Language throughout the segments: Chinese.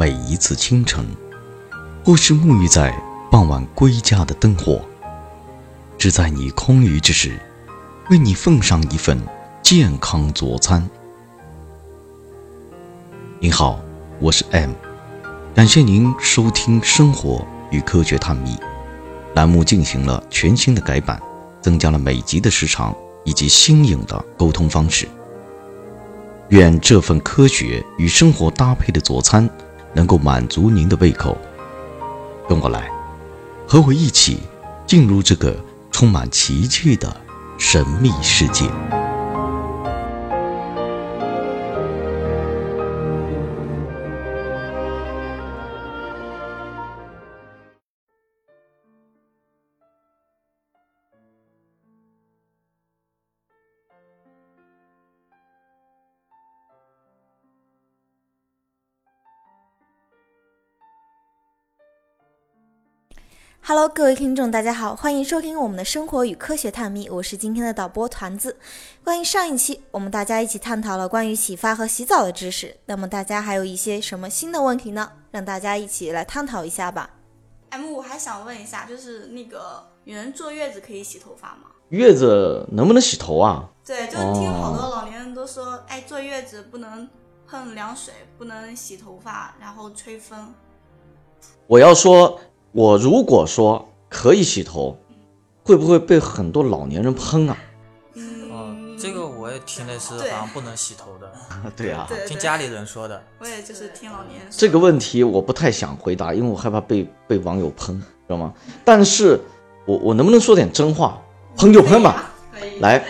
每一次清晨，或是沐浴在傍晚归家的灯火，只在你空余之时，为你奉上一份健康佐餐。您好，我是 M，感谢您收听《生活与科学探秘》栏目进行了全新的改版，增加了每集的时长以及新颖的沟通方式。愿这份科学与生活搭配的佐餐能够满足您的胃口。跟我来，和我一起进入这个充满奇迹的神秘世界。Hello，各位听众，大家好，欢迎收听我们的生活与科学探秘，我是今天的导播团子。关于上一期，我们大家一起探讨了关于洗发和洗澡的知识，那么大家还有一些什么新的问题呢？让大家一起来探讨一下吧。M，我还想问一下，就是那个女人坐月子可以洗头发吗？月子能不能洗头啊？对，就听好多老年人都说，哎，坐月子不能碰凉水，不能洗头发，然后吹风。我要说，我如果说可以洗头，会不会被很多老年人喷啊？哦，这个我也听的是好像不能洗头的，对啊，听家里人说的。我也就是听老年人说。这个问题我不太想回答，因为我害怕被被网友喷，知道吗？但是我我能不能说点真话？喷就喷吧。可以。来，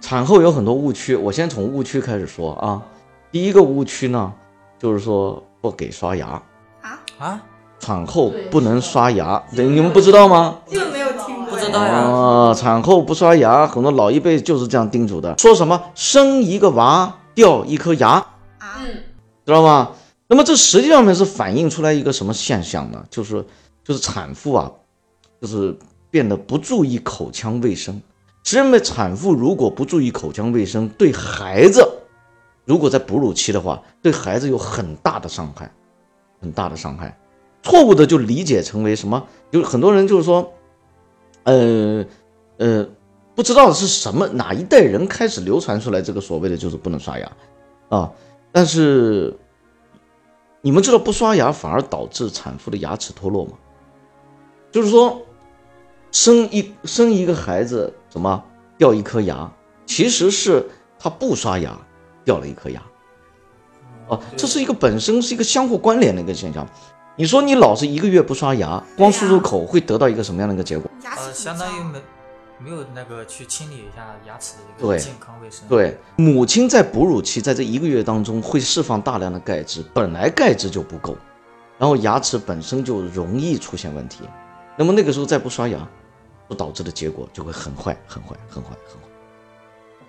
产后有很多误区，我先从误区开始说啊。第一个误区呢，就是说不给刷牙，啊，啊，产后不能刷牙，对你们不知道吗？这个没有听过。不知道呀啊，产后不刷牙，很多老一辈就是这样叮嘱的，说什么生一个娃掉一颗牙，啊，知道吗？那么这实际上面是反映出来一个什么现象呢？就是就是产妇啊，就是变得不注意口腔卫生。实际上面，产妇如果不注意口腔卫生，对孩子，如果在哺乳期的话，对孩子有很大的伤害，很大的伤害。错误的就理解成为什么？就很多人就是说，呃呃，不知道是什么哪一代人开始流传出来这个所谓的就是不能刷牙啊，但是你们知道不刷牙反而导致产妇的牙齿脱落吗？就是说，生一生一个孩子怎么掉一颗牙，其实是他不刷牙掉了一颗牙。啊，这是一个本身是一个相互关联的一个现象。你说你老是一个月不刷牙，光漱漱口会得到一个什么样的一个结果？呃，牙齿很相当于没没有那个去清理一下牙齿的一对个健康卫生。，对，母亲在哺乳期，在这一个月当中会释放大量的钙质，本来钙质就不够，然后牙齿本身就容易出现问题，那么那个时候再不刷牙，所导致的结果就会很坏、很坏、很坏、很坏，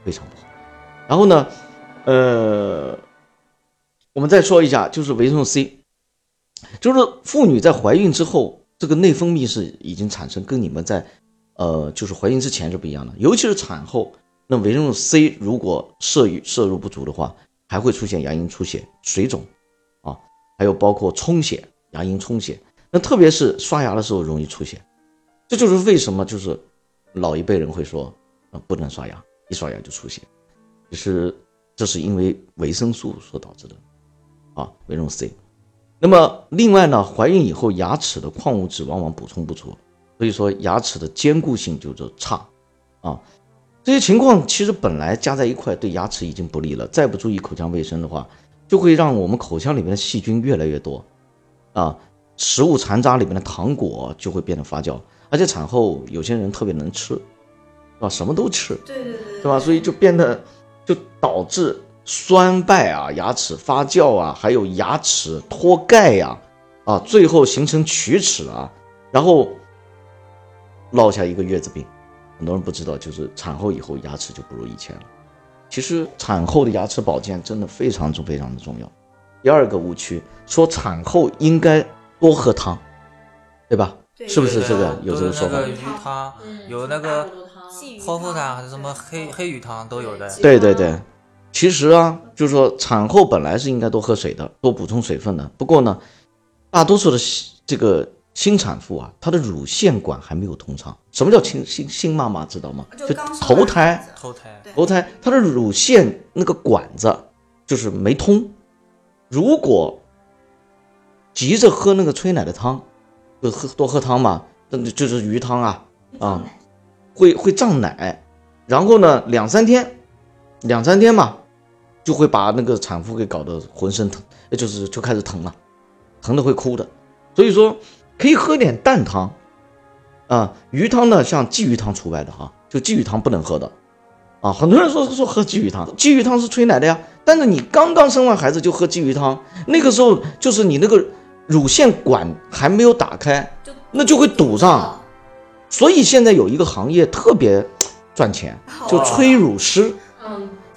非常不好。然后呢，呃，我们再说一下，就是维生素 C，就是妇女在怀孕之后，这个内分泌是已经产生，跟你们在呃就是怀孕之前是不一样的，尤其是产后，那维生素 C 如果摄入摄入不足的话，还会出现牙龈出血、水肿啊，还有包括充血、牙龈充血，那特别是刷牙的时候容易出血，这就是为什么就是老一辈人会说啊不能刷牙，一刷牙就出血，就是这是因为维生素所导致的啊，维生素 C。那么另外呢，怀孕以后牙齿的矿物质往往补充不足，所以说牙齿的坚固性就是差啊。这些情况其实本来加在一块对牙齿已经不利了，再不注意口腔卫生的话，就会让我们口腔里面的细菌越来越多啊，食物残渣里面的糖果就会变得发酵，而且产后有些人特别能吃，是吧？什么都吃，对对对对，是吧？所以就变得就导致酸败啊、牙齿发酵啊，还有牙齿脱钙呀、啊，最后形成龋齿啊，然后落下一个月子病。很多人不知道，就是产后以后牙齿就不如以前了。其实产后的牙齿保健真的非常重非常的重要。第二个误区说产后应该多喝汤，对吧？对是不是这个有这个说法是那个？鱼汤，有那个细鱼剖腹汤汤还是什么黑黑鱼汤都有的。对对对对，其实啊，就是说产后本来是应该多喝水的，多补充水分的。不过呢，大多数的这个新产妇啊，她的乳腺管还没有通畅。什么叫新新新妈妈知道吗？就头胎头胎头胎，她的乳腺那个管子就是没通。如果急着喝那个催奶的汤，就喝多喝汤嘛，那就是鱼汤啊啊，会会胀奶，然后呢两三天，两三天嘛，就会把那个产妇给搞得浑身疼，呃就是就开始疼了，疼的会哭的。所以说可以喝点蛋汤，啊，鱼汤呢像鲫鱼汤除外的哈，就鲫鱼汤不能喝的，啊，很多人说说喝鲫鱼汤，鲫鱼汤是催奶的呀，但是你刚刚生完孩子就喝鲫鱼汤，那个时候就是你那个乳腺管还没有打开，那就会堵上。所以现在有一个行业特别赚钱，就催乳师，嗯，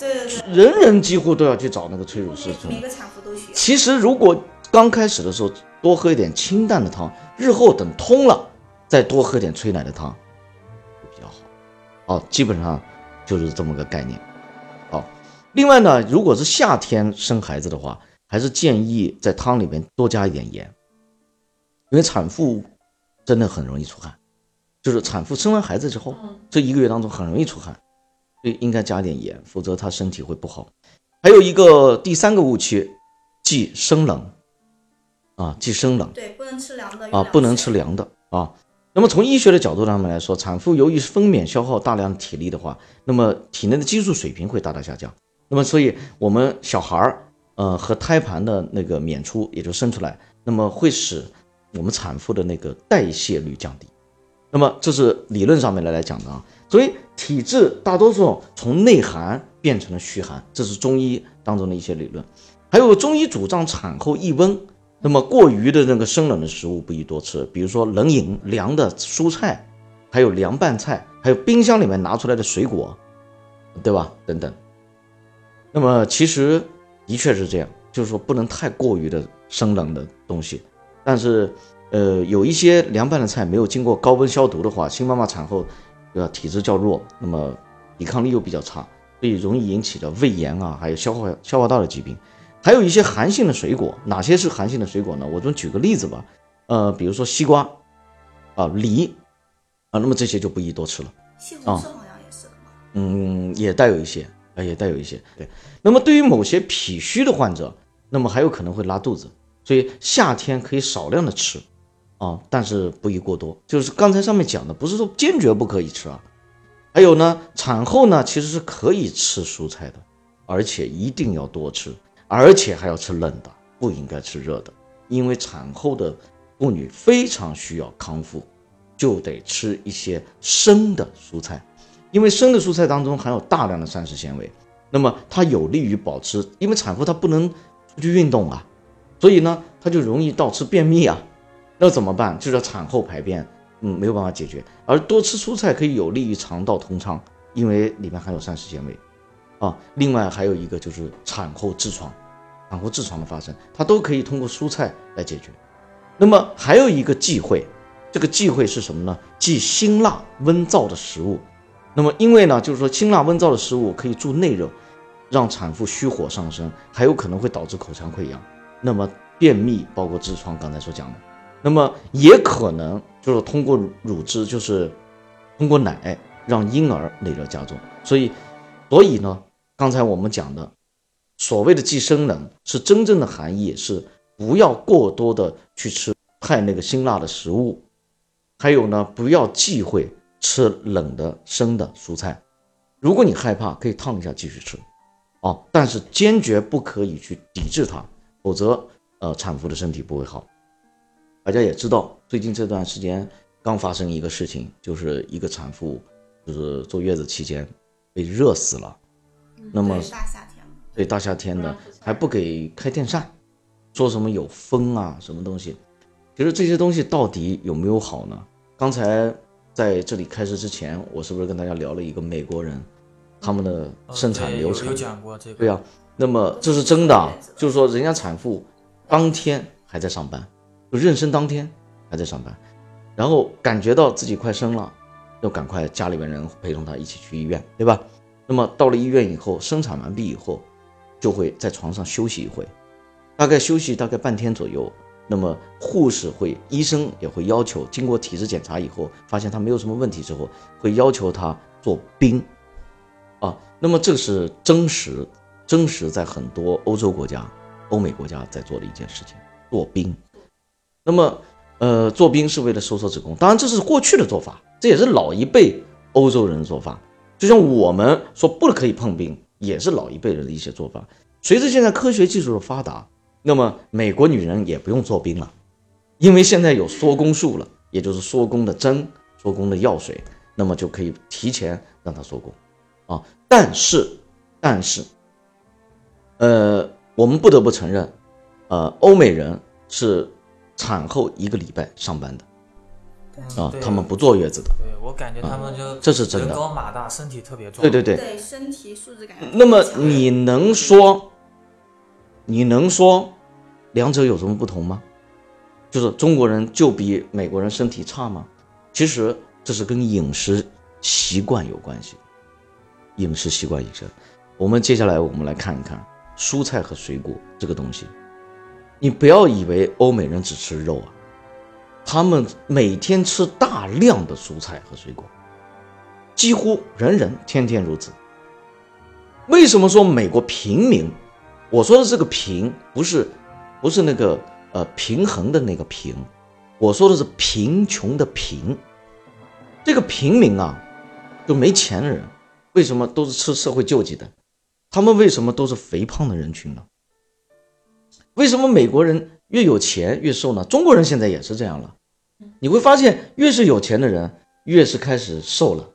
对对对，人人几乎都要去找那个催乳师。每个产妇都需要。其实如果刚开始的时候多喝一点清淡的汤，日后等通了再多喝点催奶的汤会比较好。哦，基本上就是这么个概念。好，另外呢，如果是夏天生孩子的话，还是建议在汤里面多加一点盐，因为产妇真的很容易出汗，就是产妇生完孩子之后，这一个月当中很容易出汗，所以应该加点盐，否则他身体会不好。还有一个第三个误区，忌生冷啊，忌生冷对，不能吃凉的啊，不能吃。凉的啊。那么从医学的角度上面来说，产妇由于分娩消耗大量的体力的话，那么体内的激素水平会大大下降。那么所以我们小孩儿呃和胎盘的那个娩出，也就生出来，那么会使我们产妇的那个代谢率降低。那么这是理论上面来来讲的啊，所以体质大多数从内寒变成了虚寒，这是中医当中的一些理论。还有中医主张产后易温，那么过于的那个生冷的食物不宜多吃，比如说冷饮、凉的蔬菜，还有凉拌菜，还有冰箱里面拿出来的水果，对吧？等等。那么其实的确是这样，就是说不能太过于的生冷的东西，但是呃有一些凉拌的菜没有经过高温消毒的话，新妈妈产后呃体质较弱，那么抵抗力又比较差，所以容易引起的胃炎啊，还有消化消化道的疾病。还有一些寒性的水果，哪些是寒性的水果呢？我们举个例子吧，呃，比如说西瓜，啊，梨，啊，那么这些就不宜多吃了。西红柿好像也是。嗯，也带有一些，啊，也带有一些。对，那么对于某些脾虚的患者，那么还有可能会拉肚子，所以夏天可以少量的吃，啊，但是不宜过多。就是刚才上面讲的，不是说坚决不可以吃啊。还有呢，产后呢其实是可以吃蔬菜的，而且一定要多吃，而且还要吃冷的，不应该吃热的，因为产后的妇女非常需要康复，就得吃一些生的蔬菜。因为生的蔬菜当中含有大量的膳食纤维，那么它有利于保持，因为产妇她不能出去运动啊，所以呢，她就容易倒吃便秘啊，那怎么办？就是产后排便，嗯，没有办法解决，而多吃蔬菜可以有利于肠道通畅，因为里面含有膳食纤维，啊，另外还有一个就是产后痔疮，产后痔疮的发生，它都可以通过蔬菜来解决。那么还有一个忌讳，这个忌讳是什么呢？忌辛辣温燥的食物。那么，因为呢，就是说辛辣温燥的食物可以助内热，让产妇虚火上升，还有可能会导致口腔溃疡，那么便秘，包括痔疮，刚才所讲的，那么也可能就是通过乳汁，就是通过奶让婴儿内热加重。所以，所以呢，刚才我们讲的所谓的忌生冷，是真正的含义是不要过多的去吃太那个辛辣的食物，还有呢，不要忌讳。吃冷的生的蔬菜，如果你害怕，可以烫一下继续吃，哦，但是坚决不可以去抵制它，否则呃产妇的身体不会好。大家也知道，最近这段时间刚发生一个事情，就是一个产妇就是坐月子期间被热死了，那么对大夏天嘛，对大夏天的还不给开电扇，说什么有风啊什么东西，其实这些东西到底有没有好呢？刚才。在这里开始之前，我是不是跟大家聊了一个美国人，他们的生产流程？有讲过这个。对呀、那么这是真的啊，就是说人家产妇当天还在上班，就妊娠当天还在上班，然后感觉到自己快生了，要赶快家里面人陪同她一起去医院，对吧？那么到了医院以后，生产完毕以后，就会在床上休息一会，大概休息大概半天左右。那么护士会，医生也会要求，经过体质检查以后，发现他没有什么问题之后，会要求他做冰，啊，那么这是真实，真实在很多欧洲国家、欧美国家在做的一件事情，做冰。那么，呃，做冰是为了收缩子宫，当然这是过去的做法，这也是老一辈欧洲人的做法。就像我们说不可以碰冰，也是老一辈人的一些做法。随着现在科学技术的发达。那么美国女人也不用做冰了，因为现在有缩宫术了，也就是缩宫的针、缩宫的药水，那么就可以提前让她缩宫，啊，但是，但是，呃，我们不得不承认，呃，欧美人是产后一个礼拜上班的，啊，他们不坐月子的，对我感觉他们就这是真的，人高马大，身体特别壮，对对对，对身体素质感。那么你能说？你能说两者有什么不同吗？就是中国人就比美国人身体差吗？其实这是跟饮食习惯有关系。饮食习惯饮食，我们接下来我们来看一看蔬菜和水果这个东西。你不要以为欧美人只吃肉啊，他们每天吃大量的蔬菜和水果，几乎人人天天如此。为什么说美国平民？我说的这个平不是，不是那个呃平衡的那个平，我说的是贫穷的贫。这个平民啊，就没钱的人，为什么都是吃社会救济的？他们为什么都是肥胖的人群呢？为什么美国人越有钱越瘦呢？中国人现在也是这样了。你会发现，越是有钱的人，越是开始瘦了。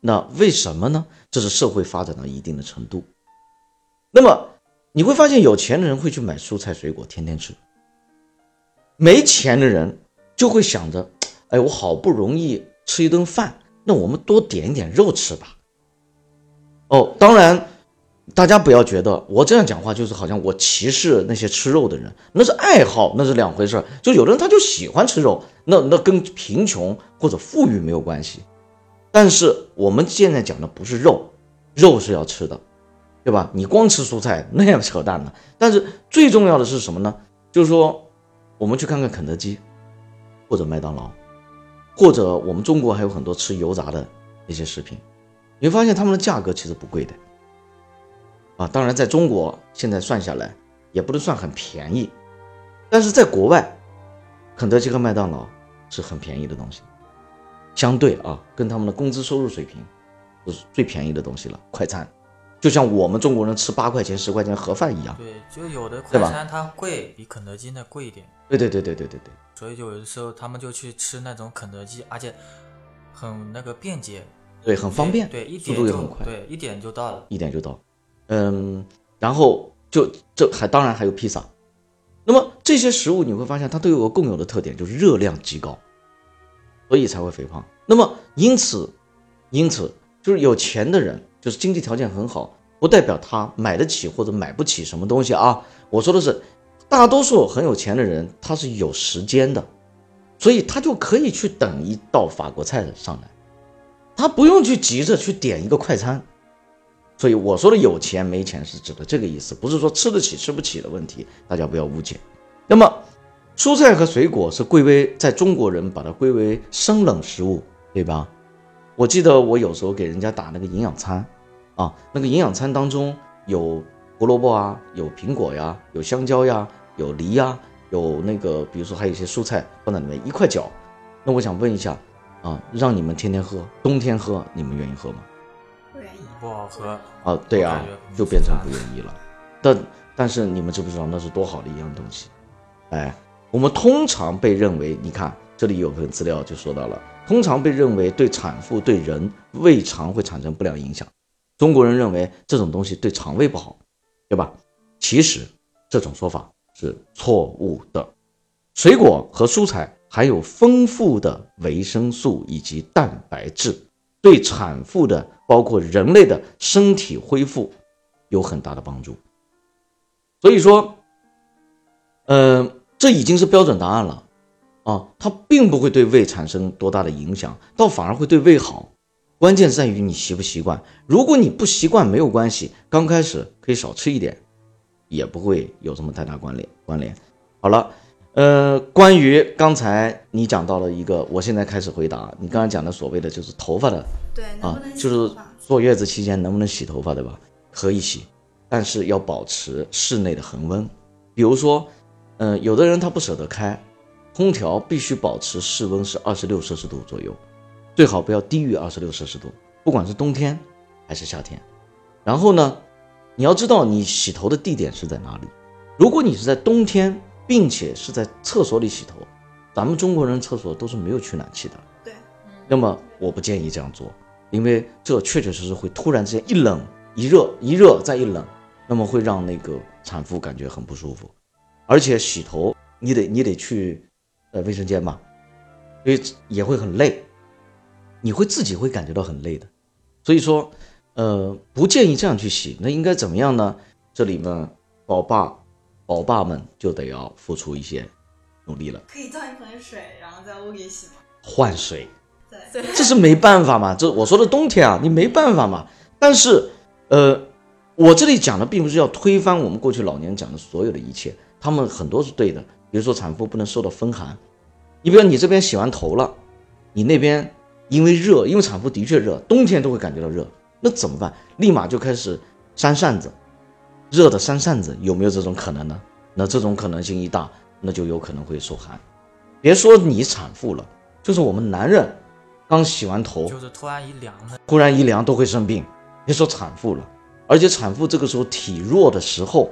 那为什么呢？这是社会发展到一定的程度。那么。你会发现，有钱的人会去买蔬菜水果，天天吃；没钱的人就会想着，哎，我好不容易吃一顿饭，那我们多点一点肉吃吧。哦，当然，大家不要觉得我这样讲话就是好像我歧视那些吃肉的人，那是爱好，那是两回事。就有的人他就喜欢吃肉，那那跟贫穷或者富裕没有关系。但是我们现在讲的不是肉，肉是要吃的。对吧？你光吃蔬菜那样扯淡呢。但是最重要的是什么呢？就是说，我们去看看肯德基，或者麦当劳，或者我们中国还有很多吃油炸的一些食品，你会发现他们的价格其实不贵的。啊，当然在中国现在算下来也不能算很便宜，但是在国外，肯德基和麦当劳是很便宜的东西，相对啊，跟他们的工资收入水平，是最便宜的东西了，快餐。就像我们中国人吃八块钱、十块钱盒饭一样，对，就有的快餐它贵，比肯德基那贵一点。对对对对对对对。所以就有的时候他们就去吃那种肯德基，而且很那个便捷，对，很方便，对，一速度也很快，对，一点就到了，一点就到。嗯，然后就这还当然还有披萨，那么这些食物你会发现它都有个共有的特点，就是热量极高，所以才会肥胖。那么因此，因此就是有钱的人。就是经济条件很好，不代表他买得起或者买不起什么东西啊。我说的是，大多数很有钱的人他是有时间的，所以他就可以去等一道法国菜上来，他不用去急着去点一个快餐。所以我说的有钱没钱是指的这个意思，不是说吃得起吃不起的问题，大家不要误解。那么，蔬菜和水果是归为在中国人把它归为生冷食物，对吧？我记得我有时候给人家打那个营养餐。啊，那个营养餐当中有胡萝卜啊，有苹果呀，有香蕉呀，有梨呀，有那个，比如说还有一些蔬菜放在里面一块搅。那我想问一下，啊，让你们天天喝，冬天喝，你们愿意喝吗？不好喝。啊，对啊，就变成不愿意了。但但是你们知不知道那是多好的一样东西？哎，我们通常被认为，你看这里有份资料就说到了，通常被认为对产妇对人胃肠会产生不良影响。中国人认为这种东西对肠胃不好，对吧？其实这种说法是错误的。水果和蔬菜含有丰富的维生素以及蛋白质，对产妇的包括人类的身体恢复有很大的帮助。所以说，嗯，这已经是标准答案了啊！它并不会对胃产生多大的影响，倒反而会对胃好。关键在于你习不习惯。如果你不习惯，没有关系，刚开始可以少吃一点，也不会有什么太大关联关联。好了，呃，关于刚才你讲到了一个，我现在开始回答你刚才讲的所谓的就是头发的对，啊就是？坐月子期间能不能洗头发，对吧？可以洗，但是要保持室内的恒温。比如说，嗯、有的人他不舍得开空调，必须保持室温是二十六摄氏度左右，最好不要低于二十六摄氏度，不管是冬天还是夏天。然后呢，你要知道你洗头的地点是在哪里。如果你是在冬天，并且是在厕所里洗头，咱们中国人厕所都是没有取暖器的。对，那么我不建议这样做，因为这确确实实会突然之间一冷一热，一热再一冷，那么会让那个产妇感觉很不舒服，而且洗头你得你得去呃卫生间嘛，所以也会很累，你会自己会感觉到很累的，所以说呃不建议这样去洗，那应该怎么样呢？这里面宝爸宝爸们就得要付出一些努力了，可以倒一盆水，然后在屋里洗吗？换水。对，这是没办法嘛，这我说的冬天啊，你没办法嘛。但是，呃，我这里讲的并不是要推翻我们过去老年讲的所有的一切，他们很多是对的。比如说产妇不能受到风寒，你比如你这边洗完头了，你那边因为热，因为产妇的确热，冬天都会感觉到热，那怎么办？立马就开始扇扇子，热的扇扇子，有没有这种可能呢？那这种可能性一大，那就有可能会受寒。别说你产妇了，就是我们男人刚洗完头，就是突然一凉了，突然一凉都会生病，别说产妇了，而且产妇这个时候体弱的时候，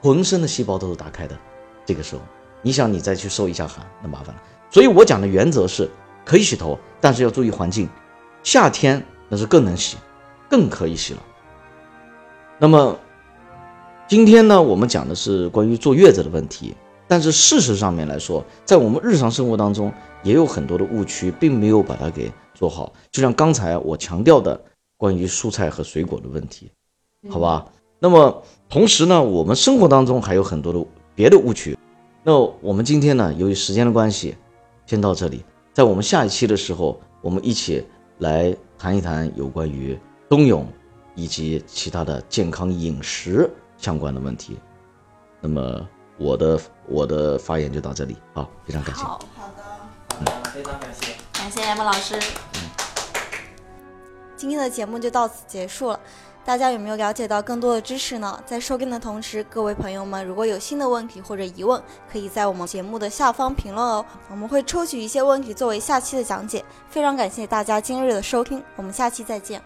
浑身的细胞都是打开的，这个时候，你想你再去受一下寒，那麻烦了。所以我讲的原则是，可以洗头，但是要注意环境。夏天那是更能洗，更可以洗了。那么今天呢，我们讲的是关于坐月子的问题，但是事实上面来说，在我们日常生活当中也有很多的误区，并没有把它给做好。就像刚才我强调的关于蔬菜和水果的问题，好吧？那么同时呢，我们生活当中还有很多的别的误区。那我们今天呢，由于时间的关系，先到这里。在我们下一期的时候，我们一起来谈一谈有关于冬泳以及其他的健康饮食相关的问题。那么我的我的发言就到这里，好，非常感谢。好，好的。好的，非常感谢。感谢 M 老师。今天的节目就到此结束了。大家有没有了解到更多的知识呢？在收听的同时，各位朋友们如果有新的问题或者疑问，可以在我们节目的下方评论哦，我们会抽取一些问题作为下期的讲解。非常感谢大家今日的收听，我们下期再见。